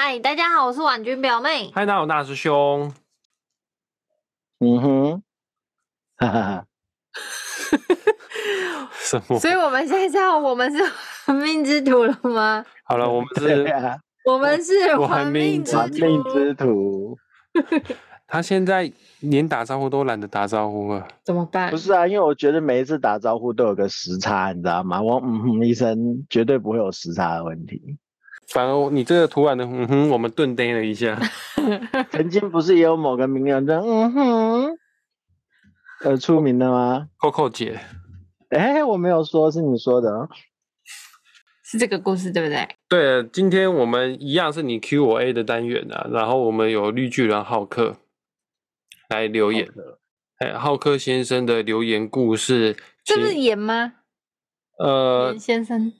嗨，大家好，我是婉君表妹。嗨，大家好，大师兄。嗯哼，哈哈哈。什么？所以我们现在知道我们是玩命之徒了吗？好了，我们是，我们是玩命之玩命之徒。他现在连打招呼都懒得打招呼了。怎么办？不是啊，因为我觉得每一次打招呼都有个时差，你知道吗？我嗯哼一声，绝对不会有时差的问题。反而你这个突然的嗯哼，我们顿呆了一下。曾经不是也有某个名人的嗯哼而出名的吗？？Coco 姐，哎，我没有说，是你说的哦。是这个故事对不对？对，今天我们一样是你 Q 我 A 的单元啊，然后我们有绿巨人浩克来留言。哎，浩克先生的留言故事，这不是演吗？呃，先生，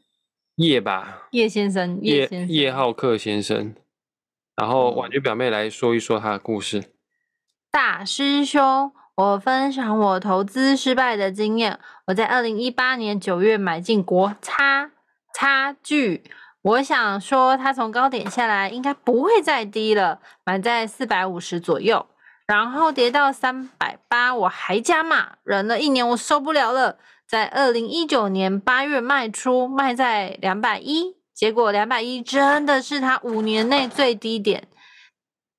叶吧，叶先生，叶叶，叶浩克先生。然后婉君表妹来说一说她的故事。大师兄，我分享我投资失败的经验。我在二零一八年九月买进国差差距，我想说它从高点下来应该不会再低了，买在四百五十左右，然后跌到三百八，我还加码，忍了一年，我受不了了，在二零一九年八月卖出，卖在两百一，结果两百一真的是他五年内最低点。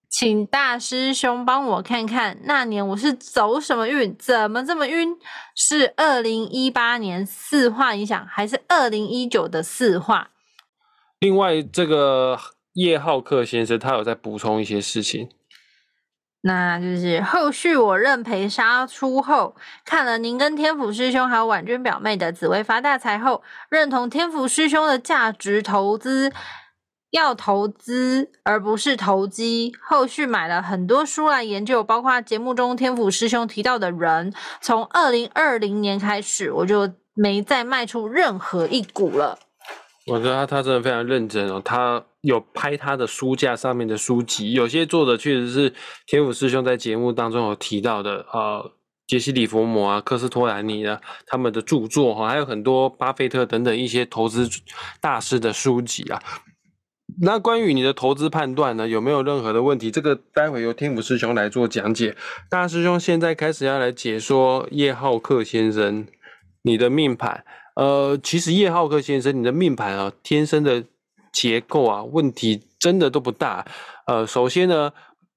请大师兄帮我看看，那年我是走什么运？怎么这么晕？是二零一八年四化影响，还是二零一九的四化？另外，这个叶浩克先生他有在补充一些事情。那就是后续我认赔杀出后，看了您跟天府师兄还有婉君表妹的紫薇发大财后，认同天府师兄的价值投资。要投资而不是投机。后续买了很多书来研究，包括节目中天府师兄提到的人。从二零二零年开始，我就没再卖出任何一股了。我觉得他他真的非常认真哦，他有拍他的书架上面的书籍，有些作者确实是天府师兄在节目当中有提到的，呃，杰西·里佛摩啊、科斯托兰尼啊他们的著作哈，还有很多巴菲特等等一些投资大师的书籍啊。那关于你的投资判断呢，有没有任何的问题？这个待会由天府师兄来做讲解。大师兄现在开始要来解说叶浩克先生你的命盘。呃，其实叶浩克先生你的命盘啊，天生的结构啊，问题真的都不大。呃，首先呢，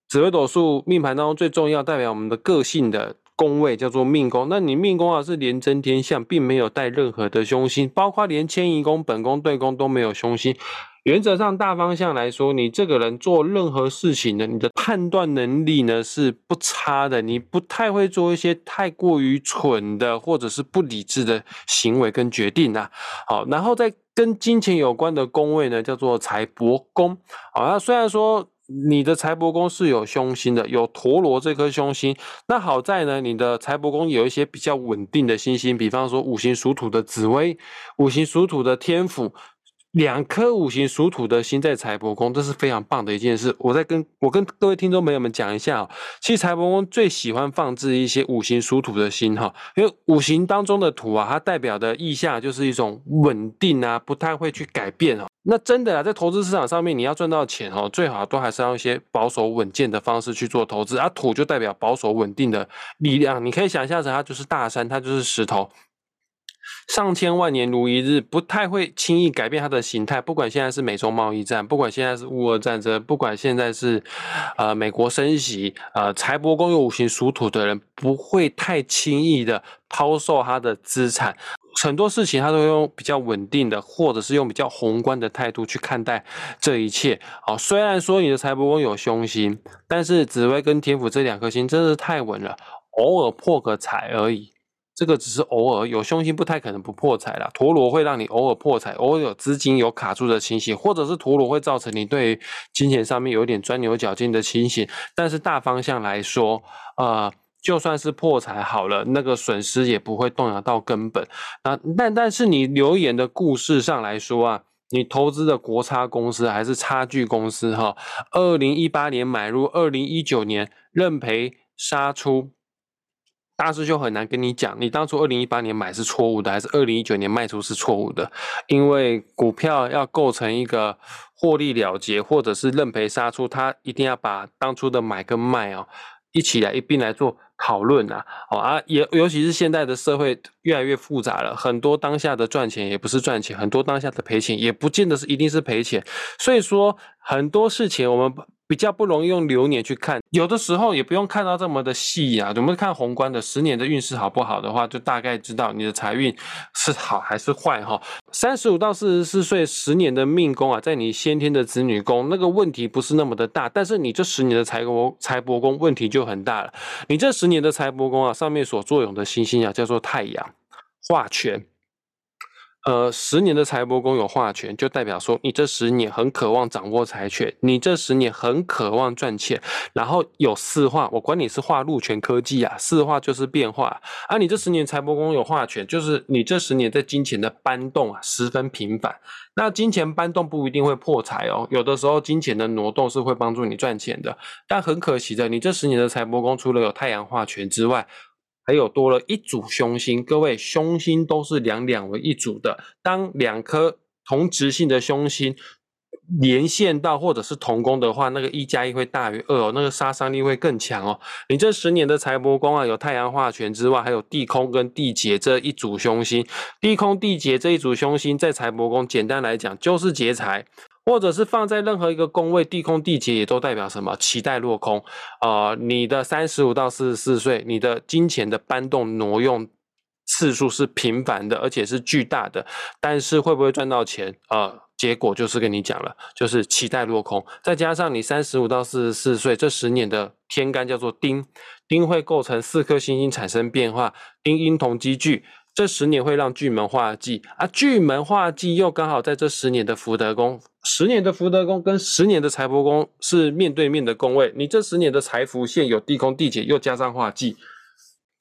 紫微斗数命盘当中最重要代表我们的个性的宫位叫做命宫。那你命宫啊是连真天象，并没有带任何的凶星，包括连迁移宫、本宫、对宫都没有凶星。原则上，大方向来说，你这个人做任何事情呢，你的判断能力呢是不差的，你不太会做一些太过于蠢的或者是不理智的行为跟决定啊。好，然后再跟金钱有关的宫位呢，叫做财帛宫。好，那虽然说你的财帛宫是有凶星的，有陀螺这颗凶星，那好在呢，你的财帛宫有一些比较稳定的星星，比方说五行属土的紫薇，五行属土的天府。两颗五行属土的星在财帛宫，这是非常棒的一件事。我再跟我跟各位听众朋友们讲一下哦，其实财帛宫最喜欢放置一些五行属土的星哈，因为五行当中的土啊，它代表的意象就是一种稳定啊，不太会去改变哦。那真的啊，在投资市场上面，你要赚到钱哦，最好都还是要一些保守稳健的方式去做投资。啊，土就代表保守稳定的力量，你可以想象成它就是大山，它就是石头。上千万年如一日，不太会轻易改变它的形态。不管现在是美中贸易战，不管现在是乌俄战争，不管现在是呃美国升息，呃财帛宫有五行属土的人，不会太轻易的抛售他的资产。很多事情他都用比较稳定的，或者是用比较宏观的态度去看待这一切。好，虽然说你的财帛宫有凶星，但是紫薇跟天府这两颗星真的是太稳了，偶尔破个财而已。这个只是偶尔有凶星，不太可能不破财啦。陀螺会让你偶尔破财，偶尔有资金有卡住的情形，或者是陀螺会造成你对金钱上面有点钻牛角尖的情形。但是大方向来说，呃，就算是破财好了，那个损失也不会动摇到根本。那但但是你留言的故事上来说啊，你投资的国差公司还是差距公司哈？二零一八年买入，二零一九年认赔杀出。大师兄很难跟你讲，你当初二零一八年买是错误的，还是二零一九年卖出是错误的，因为股票要构成一个获利了结或者是认赔杀出，它一定要把当初的买跟卖哦一起来一并来做。讨论啊，哦啊，也尤其是现在的社会越来越复杂了，很多当下的赚钱也不是赚钱，很多当下的赔钱也不见得是一定是赔钱，所以说很多事情我们。比较不容易用流年去看，有的时候也不用看到这么的细啊。我们看宏观的十年的运势好不好的话，就大概知道你的财运是好还是坏哈。三十五到四十四岁十年的命宫啊，在你先天的子女宫，那个问题不是那么的大，但是你这十年的财帛财帛宫问题就很大了。你这十年的财帛宫啊，上面所作用的星星啊，叫做太阳化权。呃，十年的财帛宫有化权，就代表说你这十年很渴望掌握财权，你这十年很渴望赚钱。然后有四化，我管你是化禄权科技啊，四化就是变化。啊，你这十年财帛宫有化权，就是你这十年在金钱的搬动啊，十分频繁。那金钱搬动不一定会破财哦，有的时候金钱的挪动是会帮助你赚钱的。但很可惜的，你这十年的财帛宫除了有太阳化权之外，还有多了一组凶星，各位凶星都是两两为一组的。当两颗同值性的凶星连线到或者是同宫的话，那个一加一会大于二哦，那个杀伤力会更强哦。你这十年的财帛宫啊，有太阳化权之外，还有地空跟地劫这一组凶星。地空地劫这一组凶星在财帛宫，简单来讲就是劫财。或者是放在任何一个宫位，地空地劫也都代表什么？期待落空啊！你的三十五到四十四岁，你的金钱的搬动挪用次数是频繁的，而且是巨大的。但是会不会赚到钱啊？结果就是跟你讲了，就是期待落空。再加上你三十五到四十四岁这十年的天干叫做丁，丁会构成四颗星星产生变化，丁阴同积聚。这十年会让巨门化忌啊，巨门化忌又刚好在这十年的福德宫，十年的福德宫跟十年的财帛宫是面对面的宫位，你这十年的财福线有地空地劫，又加上化忌。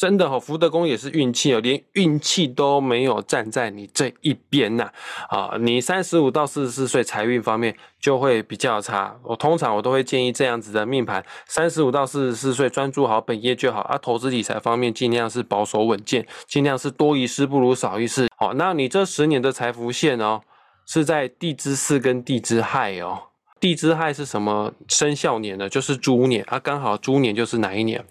真的哈，福德宫也是运气哦，连运气都没有站在你这一边呐啊！你三十五到四十四岁财运方面就会比较差。我通常我都会建议这样子的命盘，三十五到四十四岁专注好本业就好啊。投资理财方面尽量是保守稳健，尽量是多一事不如少一事。好，那你这十年的财富线哦，是在地支巳跟地支亥哦。地支亥是什么生肖年呢？就是猪年啊，刚好猪年就是哪一年？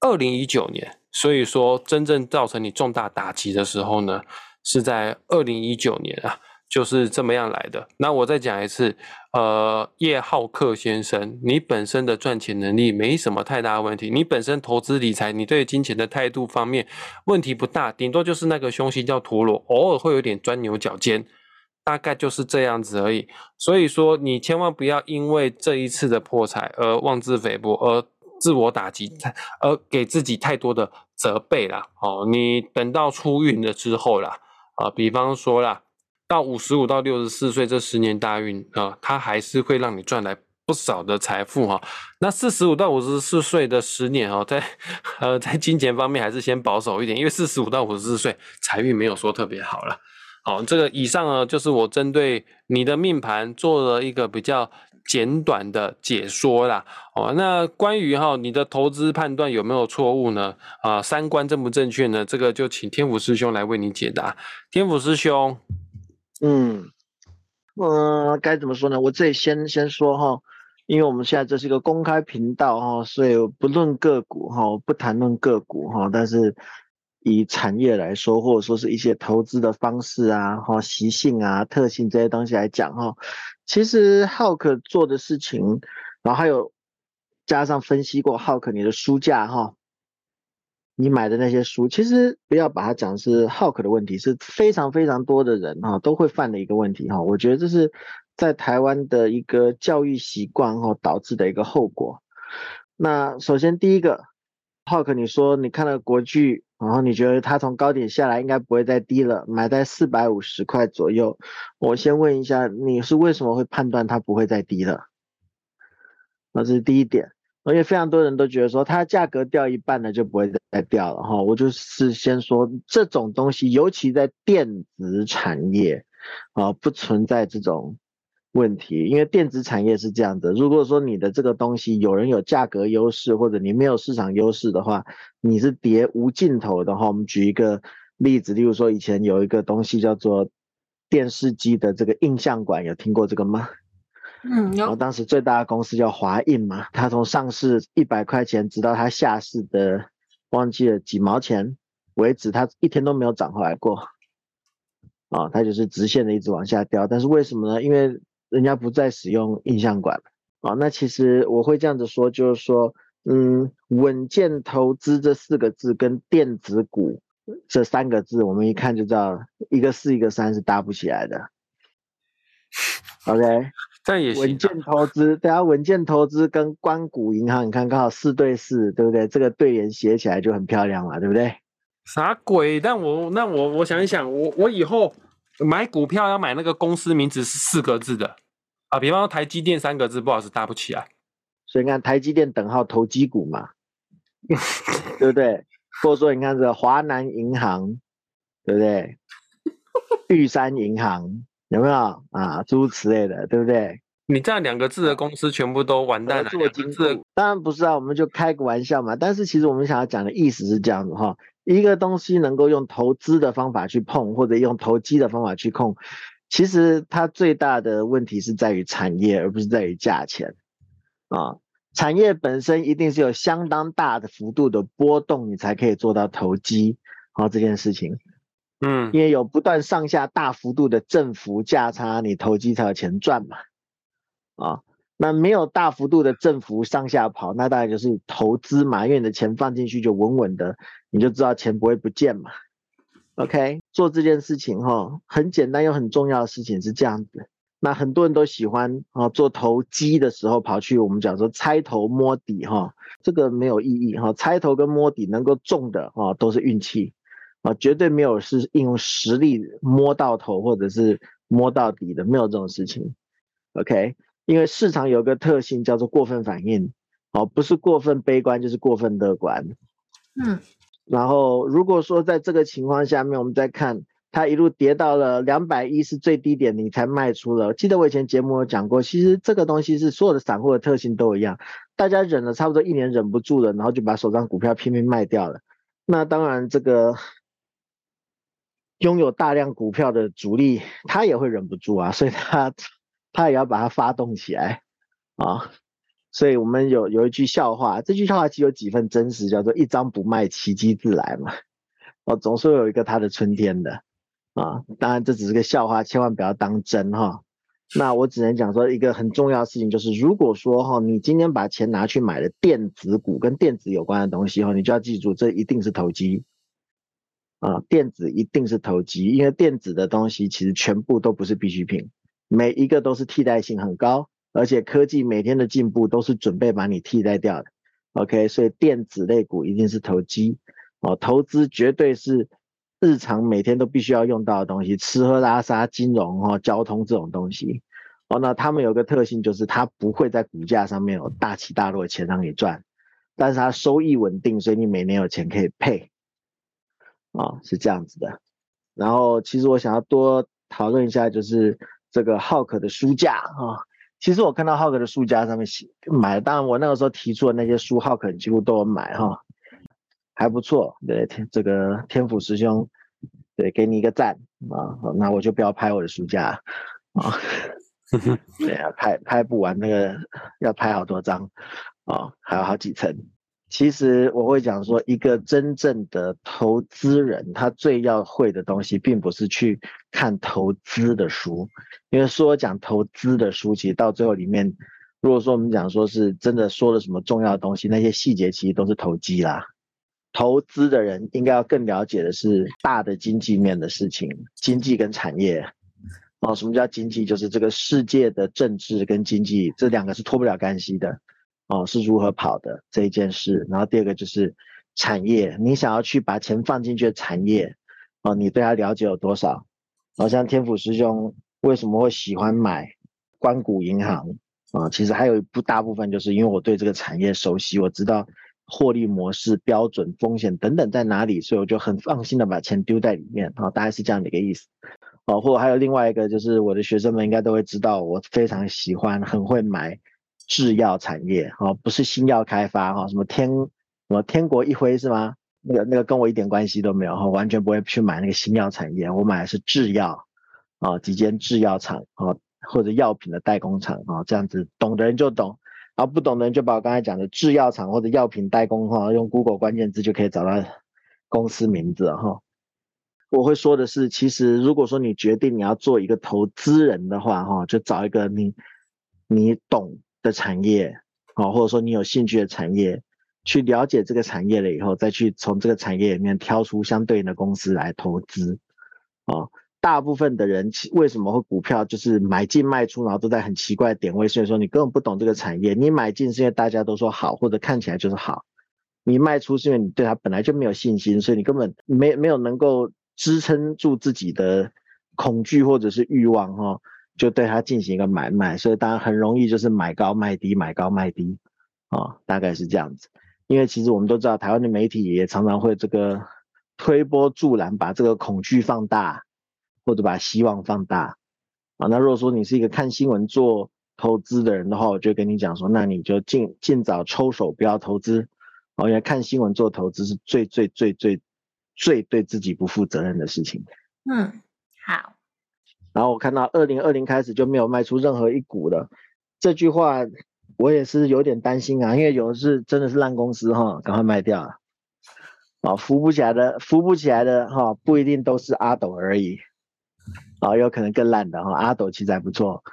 二零一九年。所以说，真正造成你重大打击的时候呢，是在二零一九年啊，就是这么样来的。那我再讲一次，呃，叶浩克先生，你本身的赚钱能力没什么太大问题，你本身投资理财，你对金钱的态度方面问题不大，顶多就是那个凶星叫陀螺，偶尔会有点钻牛角尖，大概就是这样子而已。所以说，你千万不要因为这一次的破财而妄自菲薄，而。自我打击，而给自己太多的责备啦。哦，你等到出运了之后啦，啊，比方说啦，到五十五到六十四岁这十年大运啊，它还是会让你赚来不少的财富哈。那四十五到五十四岁的十年哦，在呃在金钱方面还是先保守一点，因为四十五到五十四岁财运没有说特别好了。好，这个以上呢，就是我针对你的命盘做了一个比较。简短的解说啦，哦，那关于哈你的投资判断有没有错误呢？啊，三观正不正确呢？这个就请天府师兄来为你解答。天府师兄，嗯，嗯，该怎么说呢？我这里先先说哈，因为我们现在这是一个公开频道哈，所以不论个股哈，不谈论个股哈，但是以产业来说，或者说是一些投资的方式啊、哈习性啊、特性这些东西来讲哈。其实浩克做的事情，然后还有加上分析过浩克你的书架哈，你买的那些书，其实不要把它讲是浩克的问题，是非常非常多的人哈都会犯的一个问题哈。我觉得这是在台湾的一个教育习惯哈导致的一个后果。那首先第一个，浩克你说你看了国剧。然后你觉得它从高点下来应该不会再低了，买在四百五十块左右。我先问一下，你是为什么会判断它不会再低了？那这是第一点。而且非常多人都觉得说它价格掉一半了就不会再掉了哈。我就是先说这种东西，尤其在电子产业啊，不存在这种问题，因为电子产业是这样的，如果说你的这个东西有人有价格优势，或者你没有市场优势的话，你是跌无尽头的话。我们举一个例子，例如说以前有一个东西叫做电视机的这个印象馆，有听过这个吗？嗯，有。当时最大的公司叫华印嘛，它从上市一百块钱，直到它下市的忘记了几毛钱为止，它一天都没有涨回来过。啊，它就是直线的一直往下掉。但是为什么呢？因为人家不再使用印象馆了。啊，那其实我会这样子说，就是说，嗯，稳健投资这四个字跟电子股这三个字，我们一看就知道，一个四一个三是搭不起来的。OK。但也稳健投资，大家稳健投资跟关谷银行，你看刚好四对四，对不对？这个对联写起来就很漂亮嘛，对不对？啥鬼？但我那我我想一想，我我以后买股票要买那个公司名字是四个字的啊，比方说台积电三个字，不好意思搭不起来。所以你看台积电等号投机股嘛，对不对？或者说你看这个华南银行，对不对？玉山银行。有没有啊？诸如此类的，对不对？你这样两个字的公司全部都完蛋了。做精致，当然不是啊，我们就开个玩笑嘛。但是其实我们想要讲的意思是这样子哈：一个东西能够用投资的方法去碰，或者用投机的方法去控，其实它最大的问题是在于产业，而不是在于价钱啊。产业本身一定是有相当大的幅度的波动，你才可以做到投机啊这件事情。嗯，因为有不断上下大幅度的振幅价差，你投机才有钱赚嘛。啊，那没有大幅度的振幅上下跑，那大概就是投资嘛，因为你的钱放进去就稳稳的，你就知道钱不会不见嘛。OK，做这件事情哈，很简单又很重要的事情是这样子。那很多人都喜欢啊，做投机的时候跑去我们讲说猜头摸底哈，这个没有意义哈，猜头跟摸底能够中的啊都是运气。啊，绝对没有是应用实力摸到头或者是摸到底的，没有这种事情。OK，因为市场有个特性叫做过分反应，哦，不是过分悲观就是过分乐观。嗯，然后如果说在这个情况下面，我们再看它一路跌到了两百一是最低点，你才卖出了。记得我以前节目有讲过，其实这个东西是所有的散户的特性都一样，大家忍了差不多一年忍不住了，然后就把手上股票拼命卖掉了。那当然这个。拥有大量股票的主力，他也会忍不住啊，所以他他也要把它发动起来啊。所以我们有有一句笑话，这句笑话其实有几分真实，叫做“一张不卖，奇迹自来”嘛。哦，总是有一个它的春天的啊。当然这只是个笑话，千万不要当真哈。那我只能讲说一个很重要的事情，就是如果说哈，你今天把钱拿去买了电子股跟电子有关的东西哈，你就要记住，这一定是投机。啊，电子一定是投机，因为电子的东西其实全部都不是必需品，每一个都是替代性很高，而且科技每天的进步都是准备把你替代掉的。OK，所以电子类股一定是投机，哦，投资绝对是日常每天都必须要用到的东西，吃喝拉撒、金融哦、交通这种东西。哦，那他们有个特性就是它不会在股价上面有大起大落的钱让你赚，但是它收益稳定，所以你每年有钱可以配。啊，是这样子的。然后，其实我想要多讨论一下，就是这个浩克的书架啊。其实我看到浩克的书架上面写买，当然我那个时候提出的那些书，浩克几乎都有买哈，还不错。对，天这个天府师兄，对，给你一个赞啊。那我就不要拍我的书架啊。对啊，拍拍不完，那个要拍好多张啊，还有好几层。其实我会讲说，一个真正的投资人，他最要会的东西，并不是去看投资的书，因为说讲投资的书，其实到最后里面，如果说我们讲说是真的说了什么重要的东西，那些细节其实都是投机啦。投资的人应该要更了解的是大的经济面的事情，经济跟产业。哦，什么叫经济？就是这个世界的政治跟经济这两个是脱不了干系的。哦，是如何跑的这一件事，然后第二个就是产业，你想要去把钱放进去的产业，哦，你对它了解有多少？好像天府师兄为什么会喜欢买关谷银行啊？其实还有一不大部分就是因为我对这个产业熟悉，我知道获利模式、标准、风险等等在哪里，所以我就很放心的把钱丢在里面啊，大概是这样的一个意思。哦，或者还有另外一个就是我的学生们应该都会知道，我非常喜欢很会买制药产业哦，不是新药开发哈，什么天什么天国一辉是吗？那个那个跟我一点关系都没有哈，完全不会去买那个新药产业，我买的是制药啊，几间制药厂啊，或者药品的代工厂啊，这样子懂的人就懂，然后不懂的人就把我刚才讲的制药厂或者药品代工哈，用 Google 关键字就可以找到公司名字哈。我会说的是，其实如果说你决定你要做一个投资人的话哈，就找一个你你懂的产业啊，或者说你有兴趣的产业。去了解这个产业了以后，再去从这个产业里面挑出相对应的公司来投资，啊，大部分的人为什么会股票就是买进卖出，然后都在很奇怪的点位，所以说你根本不懂这个产业，你买进是因为大家都说好或者看起来就是好，你卖出是因为你对它本来就没有信心，所以你根本没没有能够支撑住自己的恐惧或者是欲望哈，就对它进行一个买卖，所以当然很容易就是买高卖低，买高卖低，啊，大概是这样子。因为其实我们都知道，台湾的媒体也常常会这个推波助澜，把这个恐惧放大，或者把希望放大啊。那如果说你是一个看新闻做投资的人的话，我就跟你讲说，那你就尽尽早抽手，不要投资哦。因为看新闻做投资是最最最最最对自己不负责任的事情。嗯，好。然后我看到二零二零开始就没有卖出任何一股了，这句话。我也是有点担心啊，因为有的是真的是烂公司哈，赶快卖掉啊！啊，扶不起来的，扶不起来的哈，不一定都是阿斗而已，啊，有可能更烂的哈。阿斗其实还不错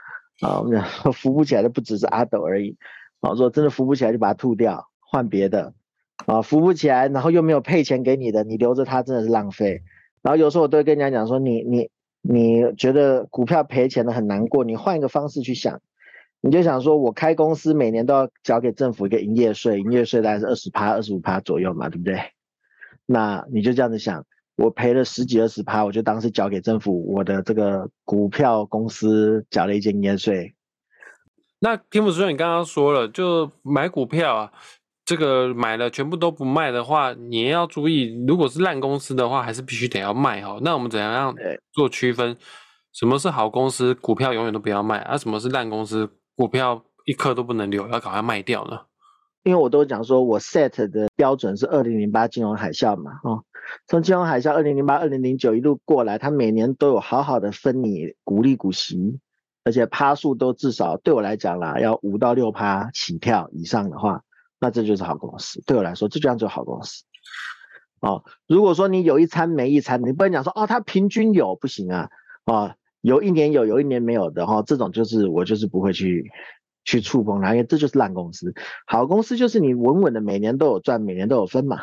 啊，扶不起来的不只是阿斗而已，啊，如果真的扶不起来就把它吐掉，换别的，啊，扶不起来然后又没有配钱给你的，你留着它真的是浪费。然后有时候我都会跟人家讲说，你你你觉得股票赔钱的很难过，你换一个方式去想。你就想说，我开公司每年都要交给政府一个营业税，营业税大概是二十趴、二十五趴左右嘛，对不对？那你就这样子想，我赔了十几二十趴，我就当是交给政府我的这个股票公司缴了一间营业税。那天府师兄，你刚刚说了，就买股票啊，这个买了全部都不卖的话，你也要注意，如果是烂公司的话，还是必须得要卖哦。那我们怎样样做区分？什么是好公司？股票永远都不要卖啊？什么是烂公司？股票一颗都不能留，要赶快卖掉呢。因为我都讲说，我 set 的标准是二零零八金融海啸嘛，哦，从金融海啸二零零八、二零零九一路过来，它每年都有好好的分你股利股息，而且趴数都至少对我来讲啦，要五到六趴起跳以上的话，那这就是好公司。对我来说，这就叫做好公司。哦，如果说你有一餐没一餐，你不能讲说哦，它平均有不行啊，啊。有一年有，有一年没有的哈，这种就是我就是不会去去触碰它，因为这就是烂公司。好公司就是你稳稳的每年都有赚，每年都有分嘛。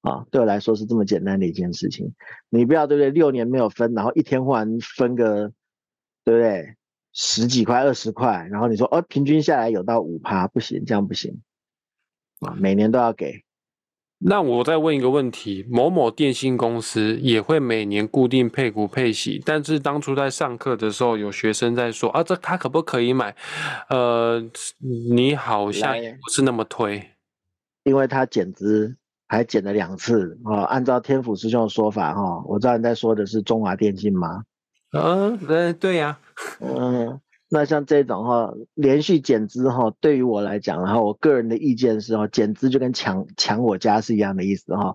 啊，对我来说是这么简单的一件事情。你不要对不对？六年没有分，然后一天忽然分个，对不对？十几块、二十块，然后你说哦，平均下来有到五趴，不行，这样不行。啊，每年都要给。那我再问一个问题：某某电信公司也会每年固定配股配息，但是当初在上课的时候，有学生在说啊，这他可不可以买？呃，你好像不是那么推，因为他减资还减了两次啊。按照天府师兄的说法哈，我知道你在说的是中华电信吗？嗯，对对呀，嗯。那像这种哈，连续减资哈，对于我来讲，然后我个人的意见是哈，减资就跟抢抢我家是一样的意思哈，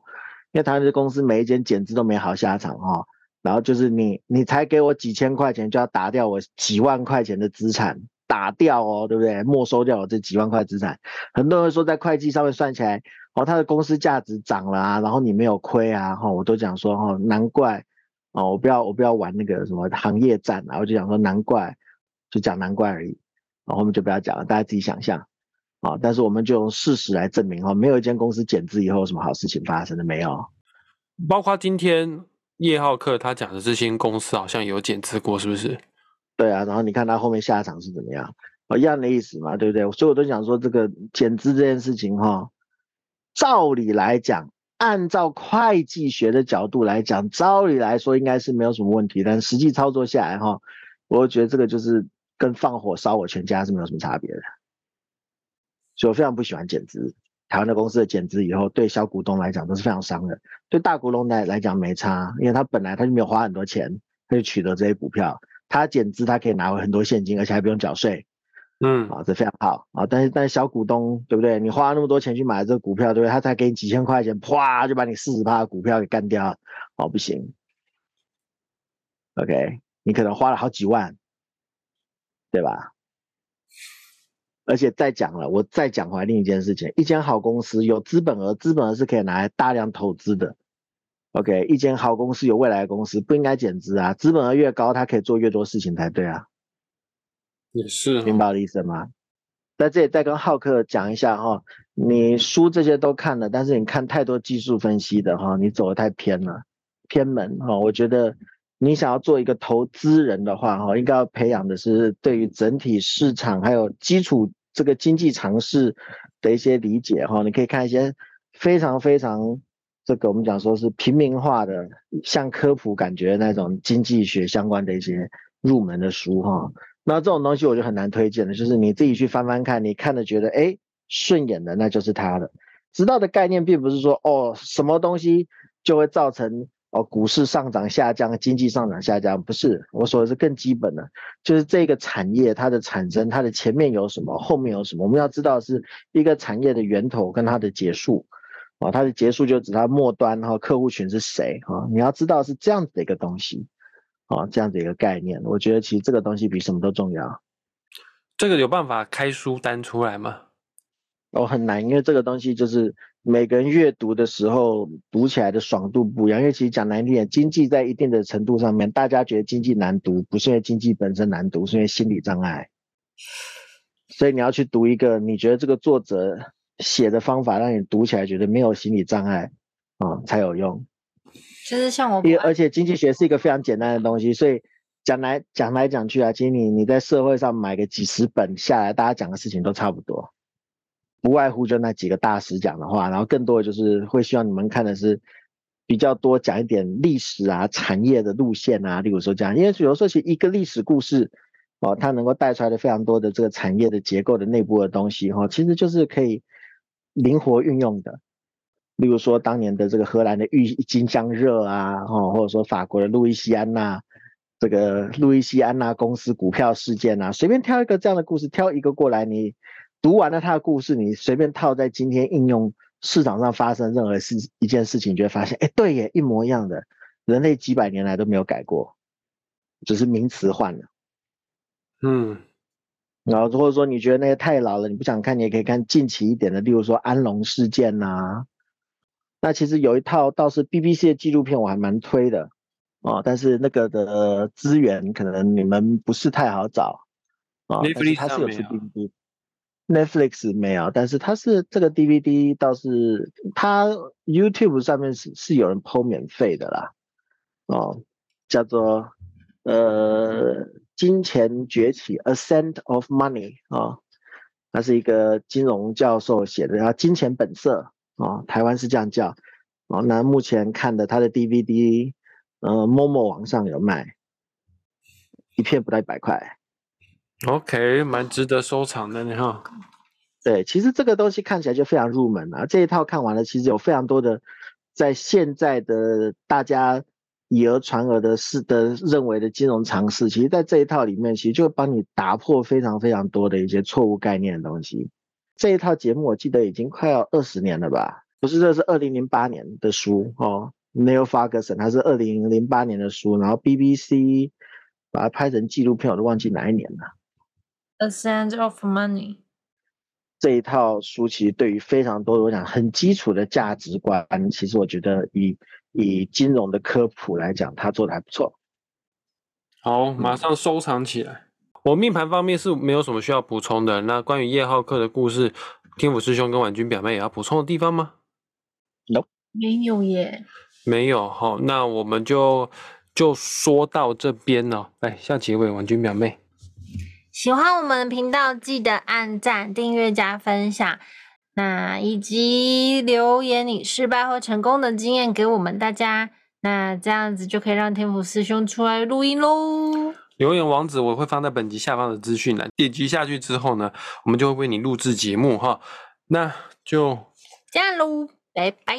因为他们的公司每一间减资都没好下场哈，然后就是你你才给我几千块钱，就要打掉我几万块钱的资产，打掉哦，对不对？没收掉我这几万块资产，很多人说在会计上面算起来，哦，他的公司价值涨了啊，然后你没有亏啊，哈，我都讲说哈，难怪哦，我不要我不要玩那个什么行业战啊，我就讲说难怪。就讲难怪而已，啊，后面就不要讲了，大家自己想象，啊，但是我们就用事实来证明，哈，没有一间公司减资以后有什么好事情发生的没有，包括今天叶浩克他讲的这些公司好像有减资过，是不是？对啊，然后你看他后面下场是怎么样，一样的意思嘛，对不对？所以我都想说这个减资这件事情，哈，照理来讲，按照会计学的角度来讲，照理来说应该是没有什么问题，但实际操作下来，哈，我觉得这个就是。跟放火烧我全家是没有什么差别的，所以我非常不喜欢减资。台湾的公司的减资以后，对小股东来讲都是非常伤的，对大股东来来讲没差，因为他本来他就没有花很多钱，他就取得这些股票，他减资他可以拿回很多现金，而且还不用缴税。嗯，啊，这非常好啊！但是但是小股东对不对？你花那么多钱去买这个股票，对不对？他才给你几千块钱，啪就把你四十趴的股票给干掉，哦不行。OK，你可能花了好几万，对吧？而且再讲了，我再讲回来另一件事情，一间好公司有资本额，资本额是可以拿来大量投资的。OK，一间好公司有未来的公司不应该减资啊，资本额越高，它可以做越多事情才对啊。也是，明白我的意思吗？在这里再跟浩克讲一下哈，你书这些都看了，但是你看太多技术分析的哈，你走的太偏了，偏门哈。我觉得你想要做一个投资人的话哈，应该要培养的是对于整体市场还有基础这个经济常识的一些理解哈。你可以看一些非常非常这个我们讲说是平民化的，像科普感觉那种经济学相关的一些入门的书哈。那这种东西我就很难推荐了，就是你自己去翻翻看，你看的觉得哎顺眼的，那就是他的。知道的概念并不是说哦什么东西就会造成哦股市上涨下降、经济上涨下降，不是。我说的是更基本的，就是这个产业它的产生，它的前面有什么，后面有什么，我们要知道是一个产业的源头跟它的结束。啊，它的结束就指它末端哈客户群是谁啊？你要知道是这样子的一个东西。啊，这样子一个概念，我觉得其实这个东西比什么都重要。这个有办法开书单出来吗？哦，很难，因为这个东西就是每个人阅读的时候读起来的爽度不一样。因为其实讲难听点，经济在一定的程度上面，大家觉得经济难读，不是因为经济本身难读，是因为心理障碍。所以你要去读一个，你觉得这个作者写的方法让你读起来觉得没有心理障碍啊，才有用。就是像我，因而且经济学是一个非常简单的东西，所以讲来讲来讲去啊，其实你你在社会上买个几十本下来，大家讲的事情都差不多，不外乎就那几个大师讲的话，然后更多的就是会希望你们看的是比较多讲一点历史啊、产业的路线啊，例如说这样，因为有时候其实一个历史故事哦，它能够带出来的非常多的这个产业的结构的内部的东西哈，其实就是可以灵活运用的。例如说，当年的这个荷兰的郁金香热啊，哦，或者说法国的路易西安娜，这个路易西安娜公司股票事件啊，随便挑一个这样的故事，挑一个过来，你读完了他的故事，你随便套在今天应用市场上发生任何事一件事情，就会发现，哎，对耶，一模一样的，人类几百年来都没有改过，只是名词换了。嗯，然后或者说你觉得那个太老了，你不想看，你也可以看近期一点的，例如说安龙事件呐。那其实有一套倒是 BBC 的纪录片，我还蛮推的哦，但是那个的资源可能你们不是太好找啊。它是有出 Netflix 没有，但是它是这个 DVD 倒是它 YouTube 上面是是有人抛免费的啦，哦，叫做呃金钱崛起 Acent of Money 啊，它是一个金融教授写的，然后金钱本色。哦，台湾是这样叫，哦，那目前看的他的 DVD，呃，某某网上有卖，一片不到一百块。OK，蛮值得收藏的，你看。对，其实这个东西看起来就非常入门啊。这一套看完了，其实有非常多的，在现在的大家以讹传讹的是的认为的金融常识，其实在这一套里面，其实就帮你打破非常非常多的一些错误概念的东西。这一套节目我记得已经快要二十年了吧？不是，这是二零零八年的书哦。Neil Ferguson，他是二零零八年的书，然后 BBC 把它拍成纪录片，我都忘记哪一年了。A Sense of Money 这一套书其实对于非常多我讲很基础的价值观，其实我觉得以以金融的科普来讲，他做的还不错。好，马上收藏起来。我命盘方面是没有什么需要补充的。那关于叶浩克的故事，天府师兄跟婉君表妹也要补充的地方吗？No，没有耶。没有好，那我们就就说到这边了。来，下结尾，婉君表妹，喜欢我们的频道，记得按赞、订阅、加分享，那以及留言你失败或成功的经验给我们大家。那这样子就可以让天府师兄出来录音喽。留言网址我会放在本集下方的资讯栏，点击下去之后呢，我们就会为你录制节目哈。那就这样喽，拜拜，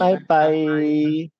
拜拜。